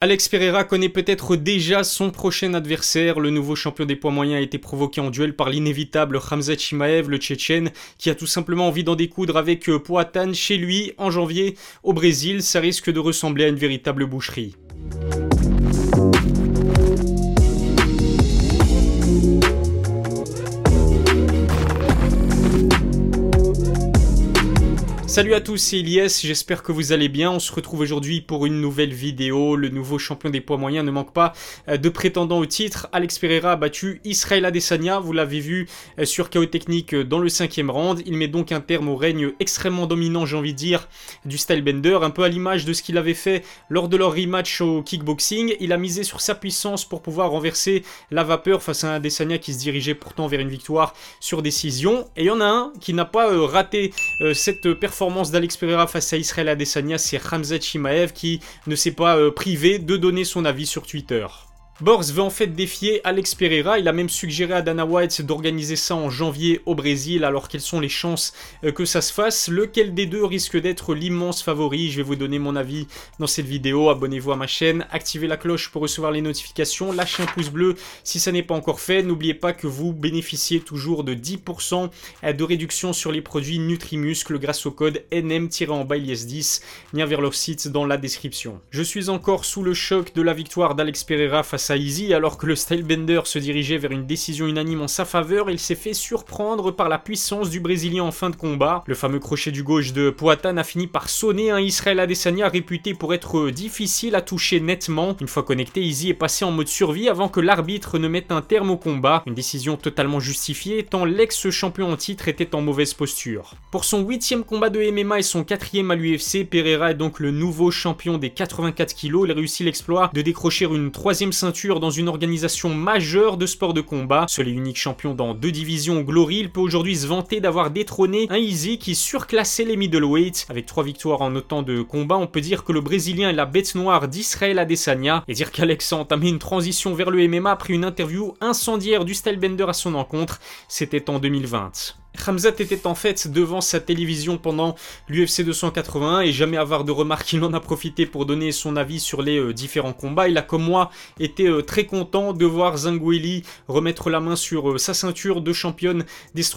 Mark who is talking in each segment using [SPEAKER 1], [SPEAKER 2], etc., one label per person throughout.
[SPEAKER 1] Alex Pereira connaît peut-être déjà son prochain adversaire. Le nouveau champion des poids moyens a été provoqué en duel par l'inévitable Khamzat Chimaev, le Tchétchène, qui a tout simplement envie d'en découdre avec euh, Poatan chez lui en janvier au Brésil. Ça risque de ressembler à une véritable boucherie. Salut à tous, c'est Elias, j'espère que vous allez bien. On se retrouve aujourd'hui pour une nouvelle vidéo. Le nouveau champion des poids moyens ne manque pas euh, de prétendants au titre. Alex Pereira a battu Israël Adesanya, vous l'avez vu euh, sur KO Technique euh, dans le cinquième round. Il met donc un terme au règne extrêmement dominant, j'ai envie de dire, du Stylebender, un peu à l'image de ce qu'il avait fait lors de leur rematch au kickboxing. Il a misé sur sa puissance pour pouvoir renverser la vapeur face à un Adesanya qui se dirigeait pourtant vers une victoire sur décision. Et il y en a un qui n'a pas raté cette performance d'Alex Pereira face à Israël Adesanya, c'est Ramzat Chimaev qui ne s'est pas euh, privé de donner son avis sur Twitter. Bors veut en fait défier Alex Pereira, il a même suggéré à Dana White d'organiser ça en janvier au Brésil, alors quelles sont les chances euh, que ça se fasse? Lequel des deux risque d'être l'immense favori? Je vais vous donner mon avis dans cette vidéo, abonnez-vous à ma chaîne, activez la cloche pour recevoir les notifications, lâchez un pouce bleu si ça n'est pas encore fait, n'oubliez pas que vous bénéficiez toujours de 10% de réduction sur les produits Nutrimuscle grâce au code NM-10, lien vers leur site dans la description. Je suis encore sous le choc de la victoire d'Alex Pereira face Easy, alors que le Stylebender se dirigeait vers une décision unanime en sa faveur, il s'est fait surprendre par la puissance du Brésilien en fin de combat. Le fameux crochet du gauche de Poatan a fini par sonner un Israël Adesanya réputé pour être difficile à toucher nettement. Une fois connecté, Easy est passé en mode survie avant que l'arbitre ne mette un terme au combat. Une décision totalement justifiée tant l'ex-champion en titre était en mauvaise posture. Pour son huitième combat de MMA et son quatrième à l'UFC, Pereira est donc le nouveau champion des 84 kg. Il réussit l'exploit de décrocher une troisième ceinture dans une organisation majeure de sport de combat. Seul et unique champion dans deux divisions Glory, il peut aujourd'hui se vanter d'avoir détrôné un Easy qui surclassait les middleweights. Avec trois victoires en autant de combats, on peut dire que le Brésilien est la bête noire d'Israël Adesanya. Et dire qu'Alex a entamé une transition vers le MMA après une interview incendiaire du Stylebender à son encontre, c'était en 2020. Ramzat était en fait devant sa télévision pendant l'UFC 281 et jamais avoir de remarques, il en a profité pour donner son avis sur les euh, différents combats. Il a comme moi été euh, très content de voir Zangueli remettre la main sur euh, sa ceinture de championne des.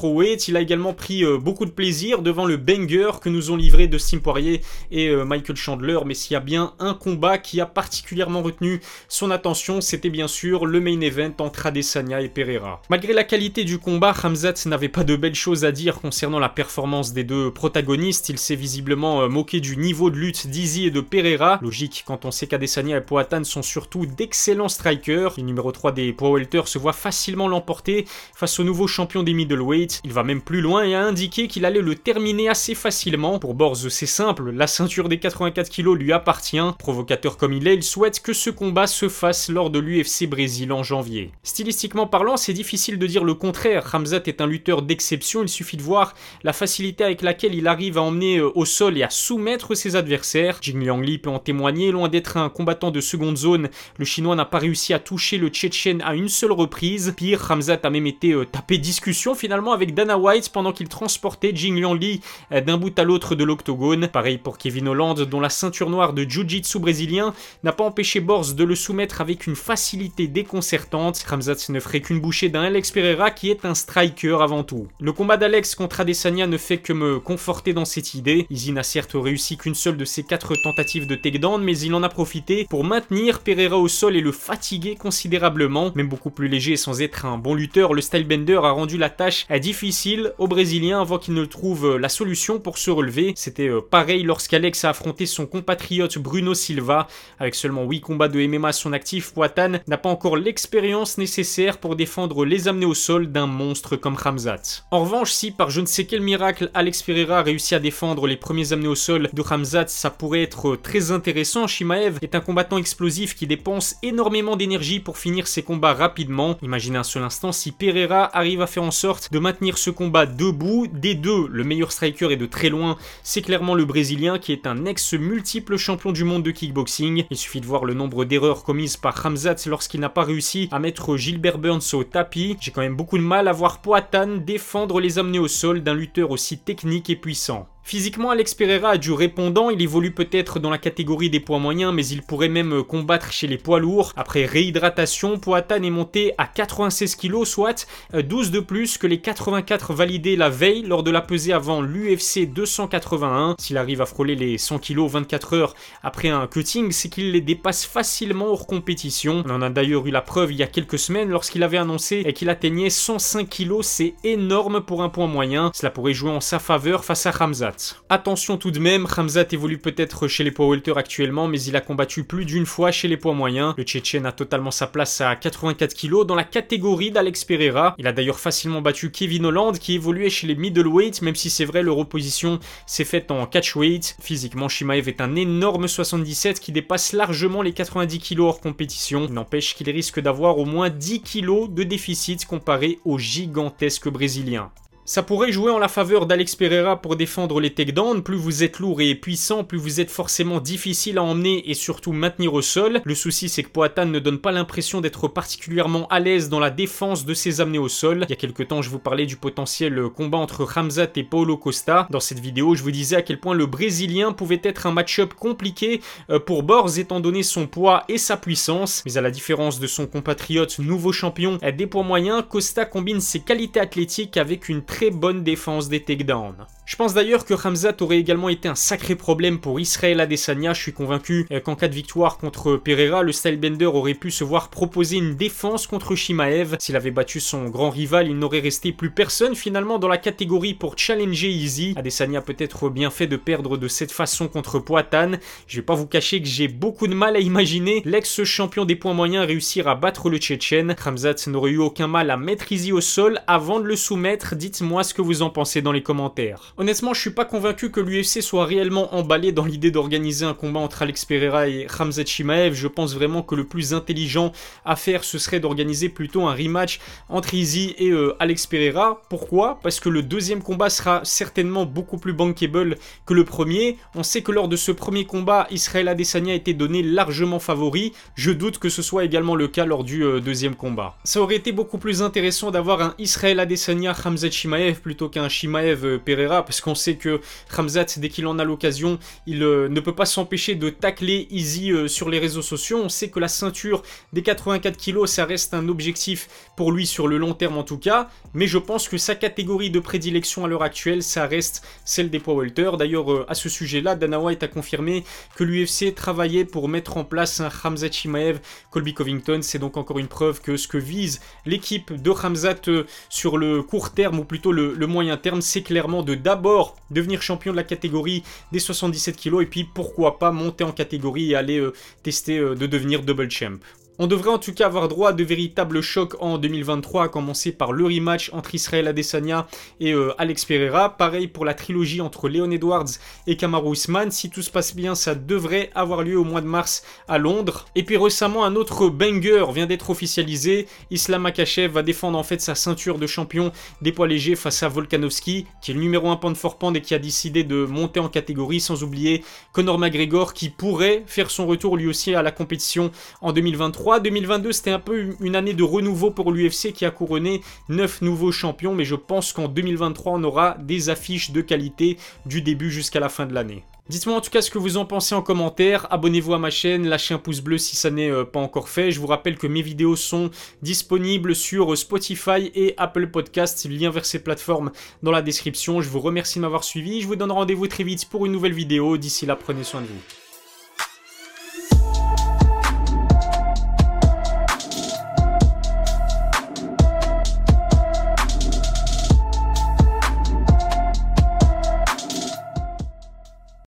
[SPEAKER 1] Il a également pris beaucoup de plaisir devant le banger que nous ont livré de Sim Poirier et Michael Chandler. Mais s'il y a bien un combat qui a particulièrement retenu son attention, c'était bien sûr le main event entre Adesanya et Pereira. Malgré la qualité du combat, Ramzat n'avait pas de belles choses à dire concernant la performance des deux protagonistes. Il s'est visiblement euh, moqué du niveau de lutte d'Izzy et de Pereira. Logique quand on sait qu'Adesanya et Poatan sont surtout d'excellents strikers. Le numéro 3 des poids se voit facilement l'emporter face au nouveau champion des middleweight. Il va même plus loin et a indiqué qu'il allait le terminer assez facilement. Pour Borz, c'est simple, la ceinture des 84 kg lui appartient. Provocateur comme il est, il souhaite que ce combat se fasse lors de l'UFC Brésil en janvier. Stylistiquement parlant, c'est difficile de dire le contraire. Ramzat est un lutteur d'exception il suffit de voir la facilité avec laquelle il arrive à emmener euh, au sol et à soumettre ses adversaires. Jing Liangli peut en témoigner, loin d'être un combattant de seconde zone, le chinois n'a pas réussi à toucher le Tchétchène à une seule reprise. Pire, Ramzat a même été euh, tapé discussion finalement avec Dana White pendant qu'il transportait Jing Liangli euh, d'un bout à l'autre de l'octogone. Pareil pour Kevin Holland, dont la ceinture noire de Jiu-Jitsu brésilien n'a pas empêché Bors de le soumettre avec une facilité déconcertante. Ramzat ne ferait qu'une bouchée d'un Alex Pereira qui est un striker avant tout. Combat d'Alex contre Adesanya ne fait que me conforter dans cette idée. Izzy n'a certes réussi qu'une seule de ses quatre tentatives de takedown, mais il en a profité pour maintenir Pereira au sol et le fatiguer considérablement. Même beaucoup plus léger sans être un bon lutteur, le Stylebender a rendu la tâche difficile au Brésilien avant qu'il ne trouve la solution pour se relever. C'était euh, pareil lorsqu'Alex a affronté son compatriote Bruno Silva. Avec seulement 8 combats de MMA à son actif, Poatan n'a pas encore l'expérience nécessaire pour défendre les amener au sol d'un monstre comme Ramzat. Revanche, si par je ne sais quel miracle Alex Pereira réussit à défendre les premiers amenés au sol de Ramzat, ça pourrait être très intéressant. Shimaev est un combattant explosif qui dépense énormément d'énergie pour finir ses combats rapidement. Imaginez un seul instant si Pereira arrive à faire en sorte de maintenir ce combat debout. Des deux, le meilleur striker est de très loin, c'est clairement le Brésilien qui est un ex-multiple champion du monde de kickboxing. Il suffit de voir le nombre d'erreurs commises par Ramzat lorsqu'il n'a pas réussi à mettre Gilbert Burns au tapis. J'ai quand même beaucoup de mal à voir Poatan défendre les amener au sol d'un lutteur aussi technique et puissant. Physiquement, Alex Pereira a du répondant, il évolue peut-être dans la catégorie des poids moyens, mais il pourrait même combattre chez les poids lourds. Après réhydratation, Poatan est monté à 96 kg, soit 12 euh, de plus que les 84 validés la veille lors de la pesée avant l'UFC 281. S'il arrive à frôler les 100 kg 24 heures après un cutting, c'est qu'il les dépasse facilement hors compétition. On en a d'ailleurs eu la preuve il y a quelques semaines lorsqu'il avait annoncé qu'il atteignait 105 kg, c'est énorme pour un poids moyen. Cela pourrait jouer en sa faveur face à Attention tout de même, Ramzat évolue peut-être chez les poids welter actuellement, mais il a combattu plus d'une fois chez les poids moyens. Le Tchétchène a totalement sa place à 84 kg dans la catégorie d'Alex Pereira. Il a d'ailleurs facilement battu Kevin Holland qui évoluait chez les middleweight, même si c'est vrai leur opposition s'est faite en catchweight. Physiquement, Shimaev est un énorme 77 qui dépasse largement les 90 kg hors compétition. N'empêche qu'il risque d'avoir au moins 10 kg de déficit comparé au gigantesque brésilien. Ça pourrait jouer en la faveur d'Alex Pereira pour défendre les takedowns. Plus vous êtes lourd et puissant, plus vous êtes forcément difficile à emmener et surtout maintenir au sol. Le souci, c'est que Poatan ne donne pas l'impression d'être particulièrement à l'aise dans la défense de ses amenés au sol. Il y a quelques temps, je vous parlais du potentiel combat entre Ramzat et Paulo Costa. Dans cette vidéo, je vous disais à quel point le Brésilien pouvait être un match-up compliqué euh, pour Borz étant donné son poids et sa puissance. Mais à la différence de son compatriote nouveau champion des poids moyens, Costa combine ses qualités athlétiques avec une très bonne défense des takedowns. Je pense d'ailleurs que Hamzat aurait également été un sacré problème pour Israël Adesanya. Je suis convaincu euh, qu'en cas de victoire contre Pereira, le Stylebender aurait pu se voir proposer une défense contre Shimaev. S'il avait battu son grand rival, il n'aurait resté plus personne finalement dans la catégorie pour challenger Easy. Adesanya peut-être bien fait de perdre de cette façon contre Poatan. Je vais pas vous cacher que j'ai beaucoup de mal à imaginer l'ex-champion des points moyens réussir à battre le Tchétchène. Hamzat n'aurait eu aucun mal à mettre Easy au sol avant de le soumettre. Dites-moi ce que vous en pensez dans les commentaires. Honnêtement, je suis pas convaincu que l'UFC soit réellement emballé dans l'idée d'organiser un combat entre Alex Pereira et Ramzat Chimaev. Je pense vraiment que le plus intelligent à faire, ce serait d'organiser plutôt un rematch entre Izzy et euh, Alex Pereira. Pourquoi? Parce que le deuxième combat sera certainement beaucoup plus bankable que le premier. On sait que lors de ce premier combat, Israël Adesanya a été donné largement favori. Je doute que ce soit également le cas lors du euh, deuxième combat. Ça aurait été beaucoup plus intéressant d'avoir un Israël Adesanya Ramzat Chimaev plutôt qu'un Chimaev euh, Parce qu'on sait que Ramzat, dès qu'il en a l'occasion, il euh, ne peut pas s'empêcher de tacler Easy euh, sur les réseaux sociaux. On sait que la ceinture des 84 kg, ça reste un objectif pour lui sur le long terme en tout cas, mais je pense que sa catégorie de prédilection à l'heure actuelle, ça reste celle des poids welter. D'ailleurs, euh, à ce sujet-là, Dana White a confirmé que l'UFC travaillait pour mettre en place un Ramzat Chimaev Colby Covington. C'est donc encore une preuve que ce que vise l'équipe de Ramzat sur le court terme, ou plutôt le, le moyen terme, c'est clairement de d'abord devenir champion de la catégorie des 77 kg et puis pourquoi pas monter en catégorie et aller euh, tester euh, de devenir double champ. On devrait en tout cas avoir droit à de véritables chocs en 2023, à commencer par le rematch entre Israël Adesanya et euh, Alex Pereira. Pareil pour la trilogie entre Leon Edwards et Kamaru Usman. Si tout se passe bien, ça devrait avoir lieu au mois de mars à Londres. Et puis récemment, un autre banger vient d'être officialisé. Islam Akachev va défendre en fait sa ceinture de champion des poids légers face à Volkanovski, qui est le numéro 1 pound for pound et qui a décidé de monter en catégorie, sans oublier Conor McGregor qui pourrait faire son retour lui aussi à la compétition en 2023. 2022, c'était un peu une année de renouveau pour l'UFC qui a couronné 9 nouveaux champions, mais je pense qu'en 2023, on aura des affiches de qualité du début jusqu'à la fin de l'année. Dites-moi en tout cas ce que vous en pensez en commentaire, abonnez-vous à ma chaîne, lâchez un pouce bleu si ça n'est euh, pas encore fait. Je vous rappelle que mes vidéos sont disponibles sur Spotify et Apple Podcasts, lien vers ces plateformes dans la description. Je vous remercie de m'avoir suivi, je vous donne rendez-vous très vite pour une nouvelle vidéo. D'ici là, prenez soin de vous.